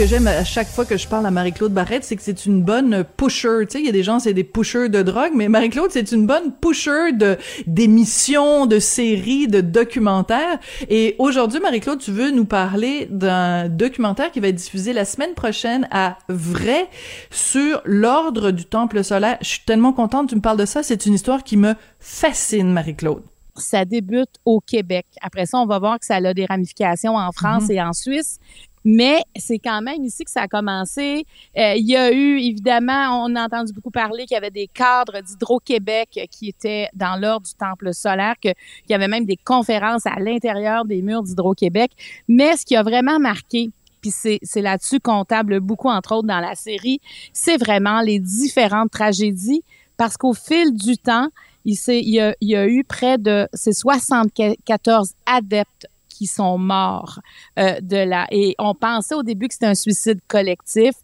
Que j'aime à chaque fois que je parle à Marie-Claude Barrette, c'est que c'est une bonne pusher. Tu sais, il y a des gens, c'est des pushers de drogue, mais Marie-Claude, c'est une bonne pusher de d'émissions, de séries, de documentaires. Et aujourd'hui, Marie-Claude, tu veux nous parler d'un documentaire qui va être diffusé la semaine prochaine à Vrai sur l'ordre du Temple solaire. Je suis tellement contente que tu me parles de ça. C'est une histoire qui me fascine, Marie-Claude ça débute au Québec. Après ça, on va voir que ça a des ramifications en France Mhm. et en Suisse. Mais c'est quand même ici que ça a commencé. Euh, il y a eu, évidemment, on a entendu beaucoup parler qu'il y avait des cadres d'Hydro-Québec qui étaient dans l'ordre du Temple solaire, qu'il y avait même des conférences à l'intérieur des murs d'Hydro-Québec. Mais ce qui a vraiment marqué, puis c'est c'est là-dessus qu'on table beaucoup, entre autres, dans la série, c'est vraiment les différentes tragédies, parce qu'au fil du temps, il, y a, il y a eu près de ces 74 adeptes sont morts euh, de la et on pensait au début que c'était un suicide collectif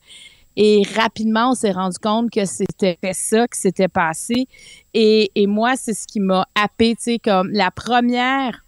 et rapidement on s'est rendu compte que c'était ça qui s'était passé et, et moi c'est ce qui m'a happé tu sais comme la première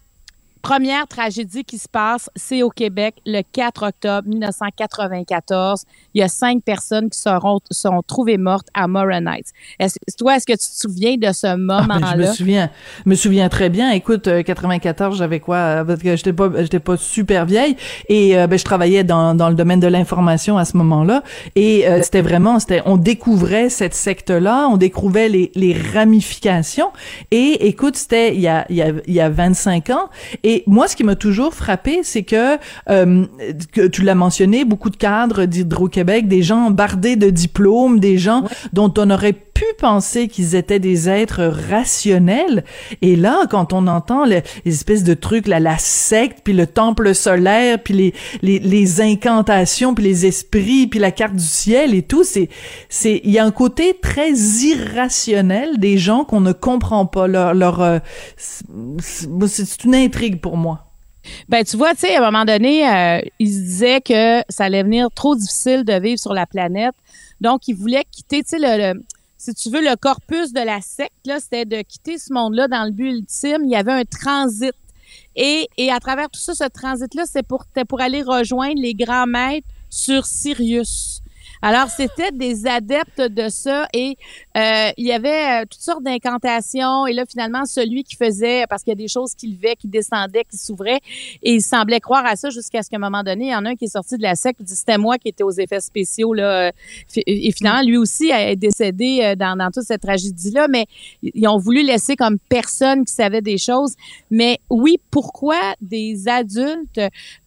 première tragédie qui se passe, c'est au Québec le 4 octobre 1994. Il y a cinq personnes qui seront sont trouvées mortes à Morin Heights. Est-ce, toi, est-ce que tu te souviens de ce Ah, moment-là? ben, je me souviens, je me souviens très bien. Écoute, euh, 94, j'avais quoi euh, Parce que j'étais pas, j'étais pas super vieille et euh, ben, je travaillais dans, dans le domaine de l'information à ce moment-là. Et euh, c'était vraiment, c'était, on découvrait cette secte-là, on découvrait les, les ramifications. Et écoute, c'était il y a, il y a, il y a 25 ans. Et moi, ce qui m'a toujours frappé, c'est que, euh, que tu l'as mentionné, beaucoup de cadres d'Hydro-Québec, des gens bardés de diplômes, des gens dont on aurait pu penser qu'ils étaient des êtres rationnels. Et là, quand on entend le- les espèces de trucs, là, la secte, puis le temple solaire, puis les, les, les incantations, puis les esprits, puis la carte du ciel et tout, c'est, c'est, il y a un côté très irrationnel des gens qu'on ne comprend pas. Leur, leur, euh, c'est une intrigue pour moi. Ben, tu vois, tu sais, à un moment donné, euh, il se disait que ça allait venir trop difficile de vivre sur la planète. Donc, il voulait quitter, tu sais, le, le- si tu veux, le corpus de la secte, là, c'était de quitter ce monde-là dans le but ultime. Il y avait un transit. Et, et à travers tout ça, ce transit-là, c'est pour, pour aller rejoindre les grands maîtres sur Sirius. Alors, c'était des adeptes de ça et euh, il y avait euh, toutes sortes d'incantations. Et là, finalement, celui qui faisait, parce qu'il y a des choses qui levaient, qui descendaient, qui s'ouvraient, et il semblait croire à ça jusqu'à ce qu'à un moment donné, il y en a un qui est sorti de la secte, il dit c'était moi qui étais aux effets spéciaux là. euh, Et finalement, lui aussi est décédé euh, dans, dans toute cette tragédie-là, mais ils ont voulu laisser comme personne qui savait des choses. Mais oui, pourquoi des adultes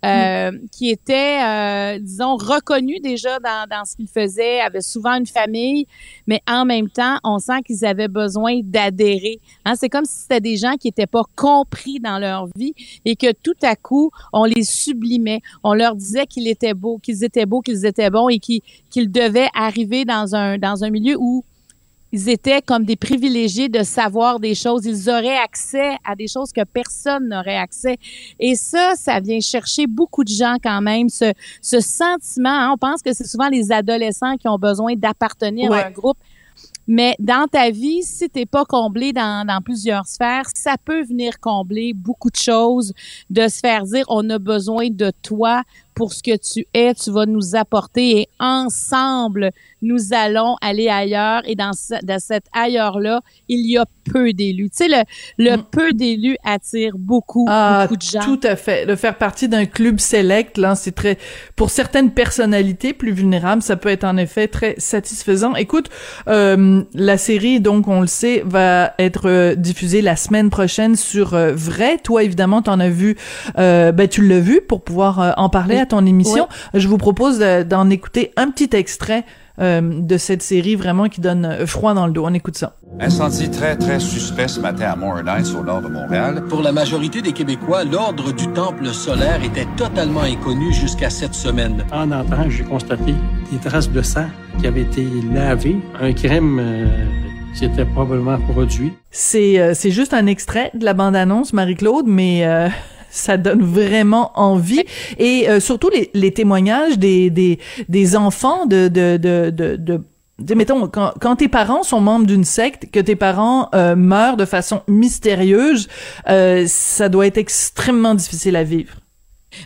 euh, qui étaient, euh, disons, reconnus déjà dans, dans ce qu'ils faisaient, avaient souvent une famille, mais en même temps, on sent qu'ils avaient besoin d'adhérer. Hein, c'est comme si c'était des gens qui n'étaient pas compris dans leur vie et que tout à coup, on les sublimait. On leur disait qu'ils étaient beaux, qu'ils étaient beaux, qu'ils étaient bons et qu'ils devaient arriver dans un, dans un milieu où ils étaient comme des privilégiés de savoir des choses. Ils auraient accès à des choses que personne n'aurait accès. Et ça, ça vient chercher beaucoup de gens quand même, ce, ce sentiment. hein. on pense que c'est souvent les adolescents qui ont besoin d'appartenir Ouais. à un groupe. Mais dans ta vie, si t'es pas comblé dans, dans plusieurs sphères, ça peut venir combler beaucoup de choses, de se faire dire on a besoin de toi pour ce que tu es, tu vas nous apporter et ensemble, nous allons aller ailleurs et dans, ce, dans cet ailleurs-là, il y a peu d'élus. Tu sais, le, le Mm. peu d'élus attire beaucoup, Ah, beaucoup de gens. tout à fait. De faire partie d'un club select, là, c'est très, pour certaines personnalités plus vulnérables, ça peut être en effet très satisfaisant. Écoute, euh, la série, donc, on le sait, va être euh, diffusée la semaine prochaine sur euh, Vrai. Toi, évidemment, t'en as vu, euh, ben, tu l'as vu pour pouvoir en parler. À ton émission. Je vous propose d'en écouter un petit extrait euh, de cette série vraiment qui donne euh, froid dans le dos. On écoute ça. Incendie très, très suspect ce matin à Heights, au nord de Montréal. Pour la majorité des Québécois, l'ordre du temple solaire était totalement inconnu jusqu'à cette semaine. En entrant, j'ai constaté des traces de sang qui avaient été lavées. Un crème euh, s'était probablement produit. C'est euh, c'est juste un extrait de la bande-annonce, Marie-Claude, mais euh, ça donne vraiment envie et euh, surtout les, témoignages des, des, enfants de de de de, mettons, quand, quand, tes parents sont membres d'une secte, que tes parents euh, meurent de façon mystérieuse, euh, ça doit être extrêmement difficile à vivre.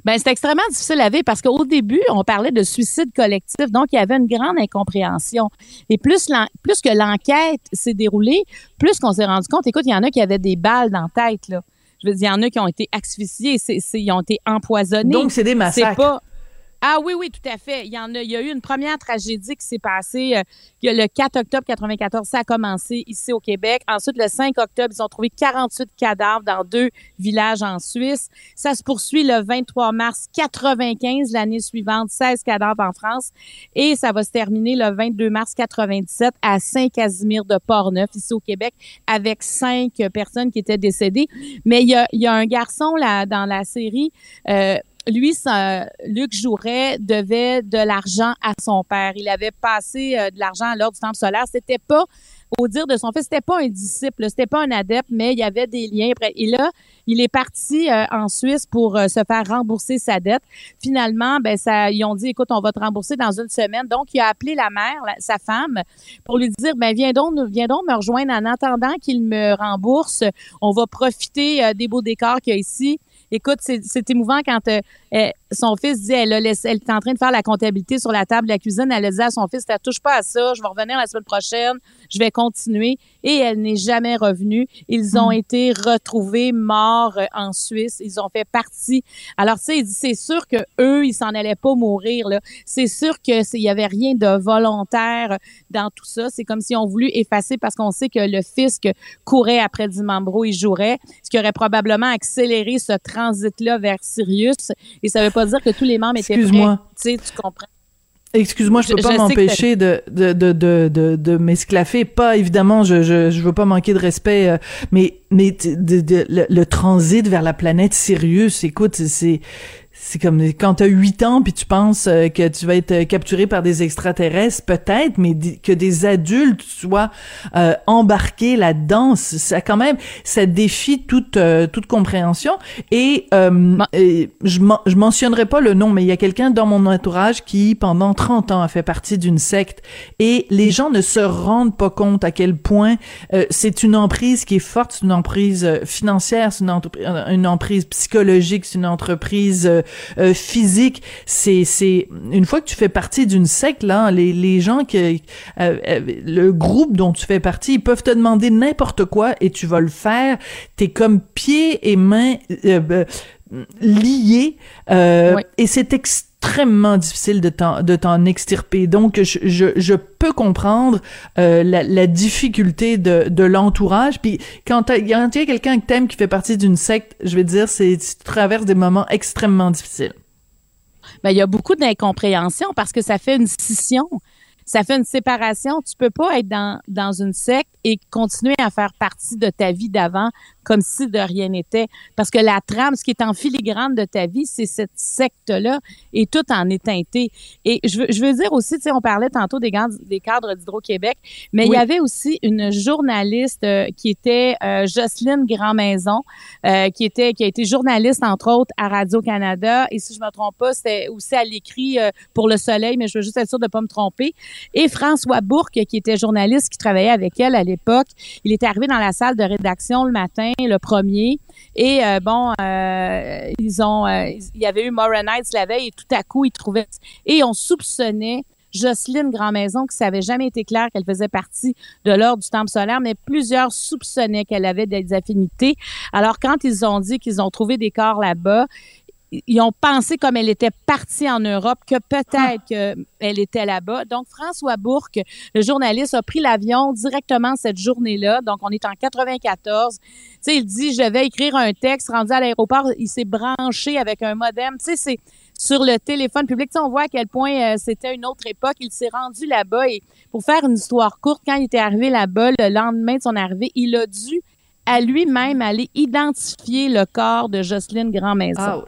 Ben c'est extrêmement difficile à vivre parce qu'au début, on parlait de suicide collectif, donc il y avait une grande incompréhension. Et plus, plus que l'enquête s'est déroulée, plus qu'on s'est rendu compte, écoute, il y en a qui avaient des balles dans la tête, là. Il y en a qui ont été asphyxiés, c'est, ils ont été empoisonnés. Donc, c'est des massacres. pas, ah oui, oui, tout à fait. Il y en a, il y a eu une première tragédie qui s'est passée euh, le 4 octobre 94. Ça a commencé ici au Québec. Ensuite, le 5 octobre, ils ont trouvé 48 cadavres dans deux villages en Suisse. Ça se poursuit le 23 mars 95, l'année suivante, 16 cadavres en France. Et ça va se terminer le 22 mars 97 à Saint-Casimir de Portneuf, ici au Québec, avec cinq personnes qui étaient décédées. Mais il y a, un garçon là, dans la série, euh, lui, Luc Jouret devait de l'argent à son père. Il avait passé euh, de l'argent à l'ordre du temple solaire. C'était pas, au dire de son fils, c'était pas un disciple, c'était pas un adepte, mais il y avait des liens. Et là, il est parti euh, en Suisse pour euh, se faire rembourser sa dette. Finalement, ben ça, ils ont dit, écoute, on va te rembourser dans une semaine. Donc, il a appelé la mère, sa femme, pour lui dire, ben viens donc, viens donc me rejoindre en attendant qu'il me rembourse. On va profiter des beaux décors qu'il y a ici Écoute, c'est émouvant quand euh, euh, son fils dit, elle, elle est en train de faire la comptabilité sur la table de la cuisine. Elle a dit à son fils, ne touche pas à ça, je vais revenir la semaine prochaine, je vais continuer. Et elle n'est jamais revenue. Ils ont hmm. été retrouvés morts euh, en Suisse. Ils ont fait partie. Alors, tu sais, c'est sûr que eux, ils s'en allaient pas mourir. C'est sûr que il y avait rien de volontaire dans tout ça. C'est comme si on voulu effacer parce qu'on sait que le fisc courait après Dimambro et jouerait, ce qui aurait probablement accéléré ce transit-là vers Sirius. Et ça veut pas dire que tous les membres étaient Excuse-moi. Tu sais, tu comprends. Excuse-moi, je peux pas m'empêcher de de, de, de, de, de m'esclaffer. Pas évidemment, je, je je veux pas manquer de respect, euh, mais mais de, le, le, transit vers la planète Sirius, écoute, c'est c'est comme quand tu as 8 ans puis tu penses euh, que tu vas être euh, capturé par des extraterrestres, peut-être, mais que des adultes soient euh, embarqués là-dedans, ça quand même, ça défie toute toute compréhension. Et, je, je mentionnerai pas le nom, mais il y a quelqu'un dans mon entourage qui, pendant 30 ans, a fait partie d'une secte. Et les gens ne se rendent pas compte à quel point c'est une emprise qui est forte, c'est une emprise financière, c'est une, une, emprise psychologique, c'est une entreprise euh, physique. C'est c'est une fois que tu fais partie d'une secte là, les les gens que euh, euh, le groupe dont tu fais partie, ils peuvent te demander n'importe quoi et tu vas le faire. T'es comme pieds et mains liés et c'est extrêmement difficile de t'en de t'en extirper. Donc je, je, peux comprendre la, la, difficulté de, de l'entourage. Puis quand il y a quelqu'un que t'aimes qui fait partie d'une secte, je vais dire c'est tu traverses des moments extrêmement difficiles. Ben, il y a beaucoup d'incompréhension parce que ça fait une scission ça fait une séparation. Tu peux pas être dans, dans une secte et continuer à faire partie de ta vie d'avant comme si de rien n'était. Parce que la trame, ce qui est en filigrane de ta vie, c'est cette secte-là et tout en est teinté. Et je veux, je veux dire aussi, tu sais, on parlait tantôt des, des cadres d'Hydro-Québec, mais il y avait aussi une journaliste euh, qui était euh, Jocelyne Grandmaison, euh, qui était qui a été journaliste, entre autres, à Radio-Canada. Et si je me trompe pas, c'était aussi à l'écrit euh, pour Le Soleil, mais je veux juste être sûre de pas me tromper. Et François Bourque, qui était journaliste, qui travaillait avec elle à l'époque, il était arrivé dans la salle de rédaction le matin, le premier. Et euh, bon, euh, ils ont, euh, il y avait eu Maura Nights la veille et tout à coup, ils trouvaient et on soupçonnait Jocelyne Grandmaison, qui savait jamais été clair qu'elle faisait partie de l'ordre du Temple solaire, mais plusieurs soupçonnaient qu'elle avait des affinités. Alors, quand ils ont dit qu'ils ont trouvé des corps là-bas, ils ont pensé comme elle était partie en Europe que peut-être ah. qu'elle était là-bas. Donc François Bourque, le journaliste, a pris l'avion directement cette journée-là. Donc on est en 94. Tu sais, il dit je vais écrire un texte rendu à l'aéroport. Il s'est branché avec un modem. Tu sais, c'est sur le téléphone public. Tu sais, on voit à quel point euh, c'était une autre époque. Il s'est rendu là-bas et pour faire une histoire courte, quand il était arrivé là-bas, le lendemain de son arrivée, il a dû à lui-même aller identifier le corps de Jocelyne Grandmaison.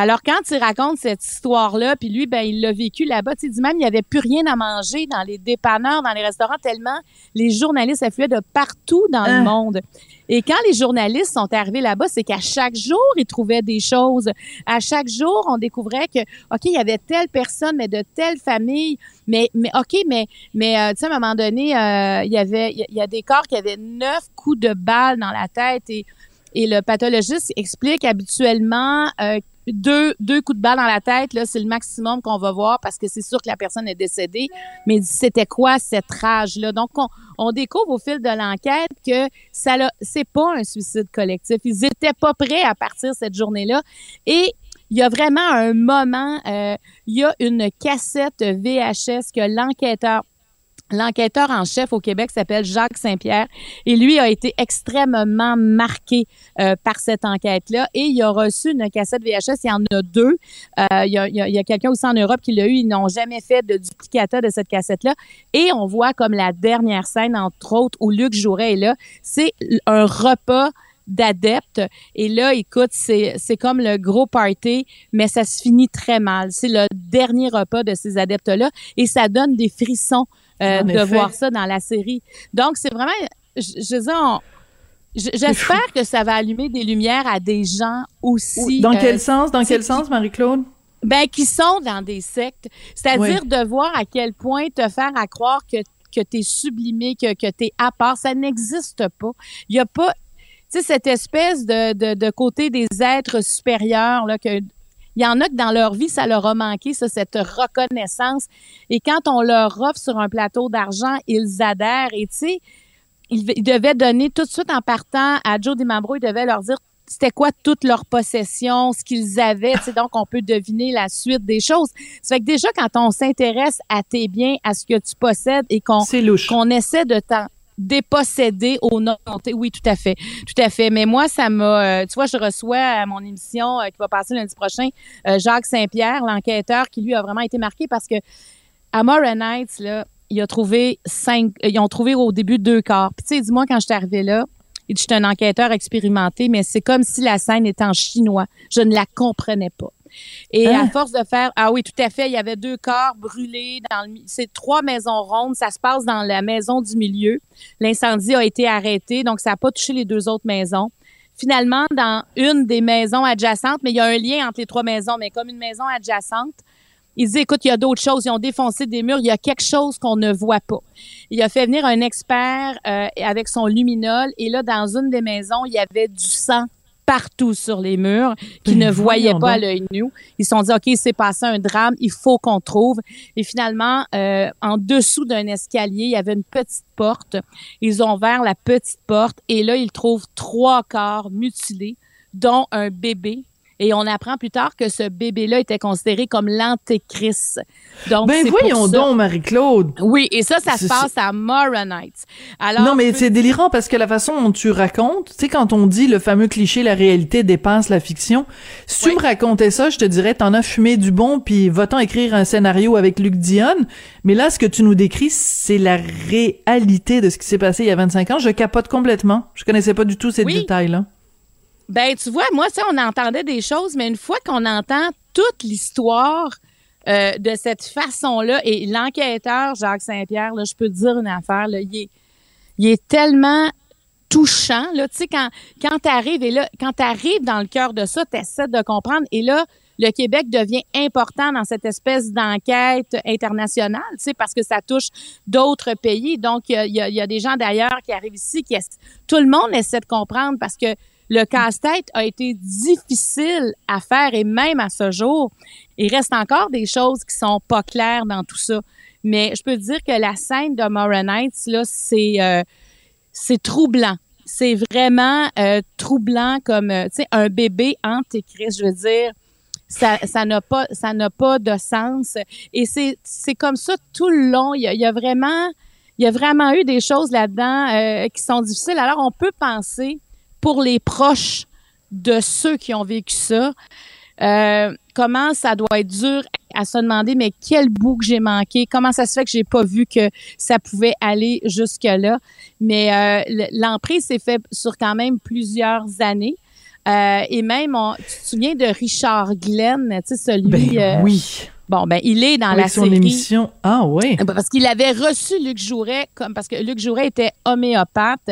Alors, quand il raconte cette histoire-là, puis lui, ben, il l'a vécu là-bas, tu dit même, il n'y avait plus rien à manger dans les dépanneurs, dans les restaurants, tellement les journalistes affluaient de partout dans le Hein. monde. Et quand les journalistes sont arrivés là-bas, c'est qu'à chaque jour, ils trouvaient des choses. À chaque jour, on découvrait que, OK, il y avait telle personne, mais de telle famille. Mais, mais OK, mais, mais euh, tu sais, à un moment donné, euh, il y avait, il y a des corps qui avaient neuf coups de balle dans la tête et, et le pathologiste explique habituellement euh, deux, coups de balle dans la tête, c'est le maximum qu'on va voir parce que c'est sûr que la personne est décédée. Mais c'était quoi cette rage-là? Donc, on, découvre au fil de l'enquête que ça c'est pas un suicide collectif. Ils étaient pas prêts à partir cette journée-là. Et il y a vraiment un moment, euh, il y a une cassette VHS que l'enquêteur L'enquêteur en chef au Québec s'appelle Jacques Saint-Pierre et lui a été extrêmement marqué euh, par cette enquête-là et il a reçu une cassette VHS. Il y en a deux. Euh, il y a, a quelqu'un aussi en Europe qui l'a eu. Ils n'ont jamais fait de duplicata de cette cassette-là. Et on voit comme la dernière scène, entre autres, où Luc Jouret est là, c'est un repas d'adeptes. Et là, écoute, c'est, c'est comme le gros party, mais ça se finit très mal. C'est le dernier repas de ces adeptes-là et ça donne des frissons euh, de effet. voir ça dans la série. Donc, c'est vraiment, je, je veux dire, on- j- j'espère que ça va allumer des lumières à des gens aussi. Dans euh, quel sens? Dans quel sens, Marie-Claude? ben, qui sont dans des sectes. C'est-à-dire de voir à quel point te faire à croire que, que tu es sublimé, que, que tu es à part. Ça n'existe pas. Il y a pas, sais, cette espèce de, de, de côté des êtres supérieurs, là, que, il y en a que dans leur vie, ça leur a manqué, ça, cette reconnaissance. Et quand on leur offre sur un plateau d'argent, ils adhèrent. Et tu sais, ils, ils devaient donner tout de suite en partant à Joe Dimambro, ils devaient leur dire c'était quoi toute leur possession, ce qu'ils avaient, tu sais, donc on peut deviner la suite des choses. Ça fait que déjà quand on s'intéresse à tes biens, à ce que tu possèdes et qu'on essaie de t'en déposséder au nom Oui, tout à fait. Tout à fait. Mais moi, ça m'a... euh, tu vois, je reçois à mon émission euh, qui va passer lundi prochain euh, Jacques Saint-Pierre, l'enquêteur, qui lui a vraiment été marqué parce que à Morin Heights, là, il a trouvé cinq... Ils ont trouvé au début deux corps. Puis tu sais, dis-moi, quand je suis arrivée là, il dit, je suis un enquêteur expérimenté, mais c'est comme si la scène était en chinois. Je ne la comprenais pas. Et Hein? à force de faire, ah oui, tout à fait, il y avait deux corps brûlés dans le, c'est trois maisons rondes, ça se passe dans la maison du milieu. L'incendie a été arrêté, donc ça n'a pas touché les deux autres maisons. Finalement, dans une des maisons adjacentes, mais il y a un lien entre les trois maisons, mais comme une maison adjacente, il dit, écoute, il y a d'autres choses, ils ont défoncé des murs, il y a quelque chose qu'on ne voit pas. Il a fait venir un expert euh, avec son luminol, et là, dans une des maisons, il y avait du sang partout sur les murs qu'ils Ben, ne voyaient pas à l'œil nu. Ils se sont dit, OK, il s'est passé un drame, il faut qu'on trouve. Et finalement, euh, en dessous d'un escalier, il y avait une petite porte. Ils ont ouvert la petite porte et là, ils trouvent trois corps mutilés, dont un bébé. Et on apprend plus tard que ce bébé-là était considéré comme l'antéchrist. Donc, Ben voyons ça- donc, Marie-Claude. Oui, et ça, ça se passe à Heights. Alors, non, mais c'est délirant parce que la façon dont tu racontes, tu sais, quand on dit le fameux cliché, la réalité dépasse la fiction, si tu me racontais ça, je te dirais, t'en as fumé du bon, puis va-t'en écrire un scénario avec Luc Dion. Mais là, ce que tu nous décris, c'est la réalité de ce qui s'est passé il y a 25 ans. Je capote complètement. Je connaissais pas du tout ces Oui. détails-là. Ben, tu vois, moi, ça, on entendait des choses, mais une fois qu'on entend toute l'histoire euh, de cette façon-là, et l'enquêteur, Jacques Saint-Pierre, je peux te dire une affaire, là, il, est, tellement touchant, là, tu quand, quand tu arrives, et là, quand dans le cœur de ça, tu de comprendre, et là, le Québec devient important dans cette espèce d'enquête internationale, tu parce que ça touche d'autres pays. Donc, il y a, des gens d'ailleurs qui arrivent ici, qui tout le monde essaie de comprendre parce que le casse-tête a été difficile à faire et même à ce jour, il reste encore des choses qui sont pas claires dans tout ça. Mais je peux te dire que la scène de Heights, là, c'est euh, c'est troublant. C'est vraiment euh, troublant comme euh, tu sais un bébé antéchrist, je veux dire. Ça ça n'a pas ça n'a pas de sens et c'est c'est comme ça tout le long, il y a, il y a vraiment il y a vraiment eu des choses là-dedans euh, qui sont difficiles. Alors on peut penser pour les proches de ceux qui ont vécu ça, euh, comment ça doit être dur à se demander mais quel bout que j'ai manqué, comment ça se fait que j'ai pas vu que ça pouvait aller jusque là. Mais euh, l'emprise s'est fait sur quand même plusieurs années. Euh, et même, on, tu te souviens de Richard Glenn, tu sais, celui... Ben oui. Bon, ben il est dans Avec la son série. émission. Ah ouais. Parce qu'il avait reçu Luc Jouret, comme parce que Luc Jouret était homéopathe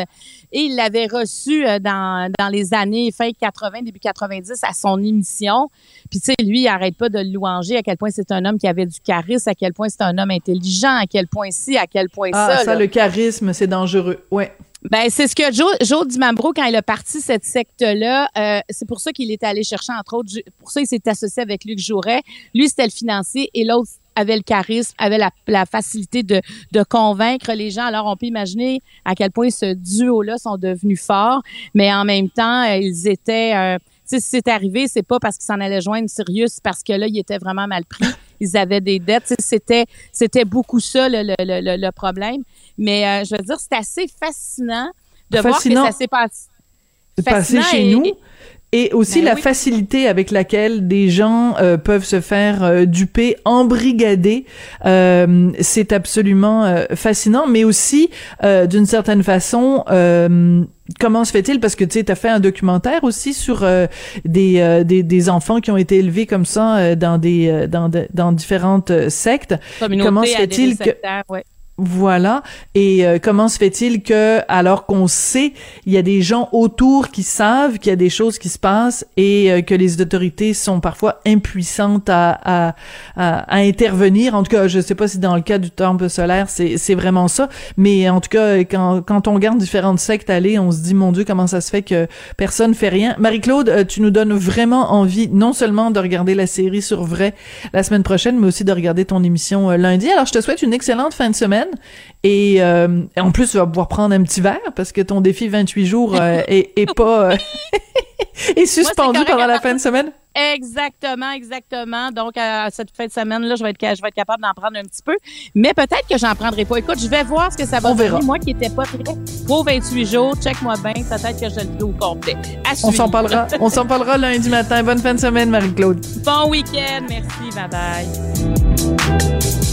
et il l'avait reçu euh, dans, dans les années fin 80, début 90 à son émission. Puis tu sais, lui, il arrête pas de le louanger à quel point c'est un homme qui avait du charisme, à quel point c'est un homme intelligent, à quel point ci, à quel point Ah, ça. ça, là. le charisme, c'est dangereux. Ouais. Ben, c'est ce que Joe, Joe Dimambro, quand il a parti cette secte-là, euh, c'est pour ça qu'il est allé chercher, entre autres, pour ça il s'est associé avec Luc Jouret. Lui, c'était le financier et l'autre avait le charisme, avait la, la facilité de, de convaincre les gens. Alors, on peut imaginer à quel point ce duo-là sont devenus forts, mais en même temps, euh, ils étaient... euh, sais, si c'est arrivé, c'est pas parce qu'ils s'en allaient joindre Sirius, c'est parce que là, ils étaient vraiment mal pris. Ils avaient des dettes. C'était, c'était beaucoup ça, le, le, le, le problème. Mais euh, je veux dire, c'est assez fascinant de Fascinant. voir que ça s'est passé. Chez et- nous. Et aussi Ben la oui. facilité avec laquelle des gens euh, peuvent se faire euh, duper, embrigader, euh, c'est absolument euh, fascinant. Mais aussi, euh, d'une certaine façon, euh, comment se fait-il? Parce que tu sais, t'as fait un documentaire aussi sur euh, des, euh, des des enfants qui ont été élevés comme ça euh, dans des dans de- dans différentes sectes. Communauté Comment se fait-il que ouais. Voilà. Et euh, comment se fait-il que, alors qu'on sait, il y a des gens autour qui savent qu'il y a des choses qui se passent et euh, que les autorités sont parfois impuissantes à, intervenir? En tout cas, je sais pas si dans le cas du temple solaire, c'est, vraiment ça. Mais en tout cas, quand, quand on regarde différentes sectes aller, on se dit, mon Dieu, comment ça se fait que personne fait rien? Marie-Claude, euh, tu nous donnes vraiment envie, non seulement de regarder la série sur vrai la semaine prochaine, mais aussi de regarder ton émission lundi. Alors, je te souhaite une excellente fin de semaine. Et, euh, en plus, tu vas pouvoir prendre un petit verre parce que ton défi 28 jours euh, est, est pas euh, est suspendu pendant la fin de semaine. Exactement, exactement. Donc, à cette fin de semaine-là, je vais être, je vais être capable d'en prendre un petit peu. Mais peut-être que j'en prendrai pas. Écoute, je vais voir ce que ça va donner. Moi qui n'étais pas très pro 28 jours, check-moi bien. Peut-être que je le fais au complet. À On s'en parlera. On s'en parlera lundi matin. Bonne fin de semaine, Marie-Claude. Bon week-end. Merci. Bye bye.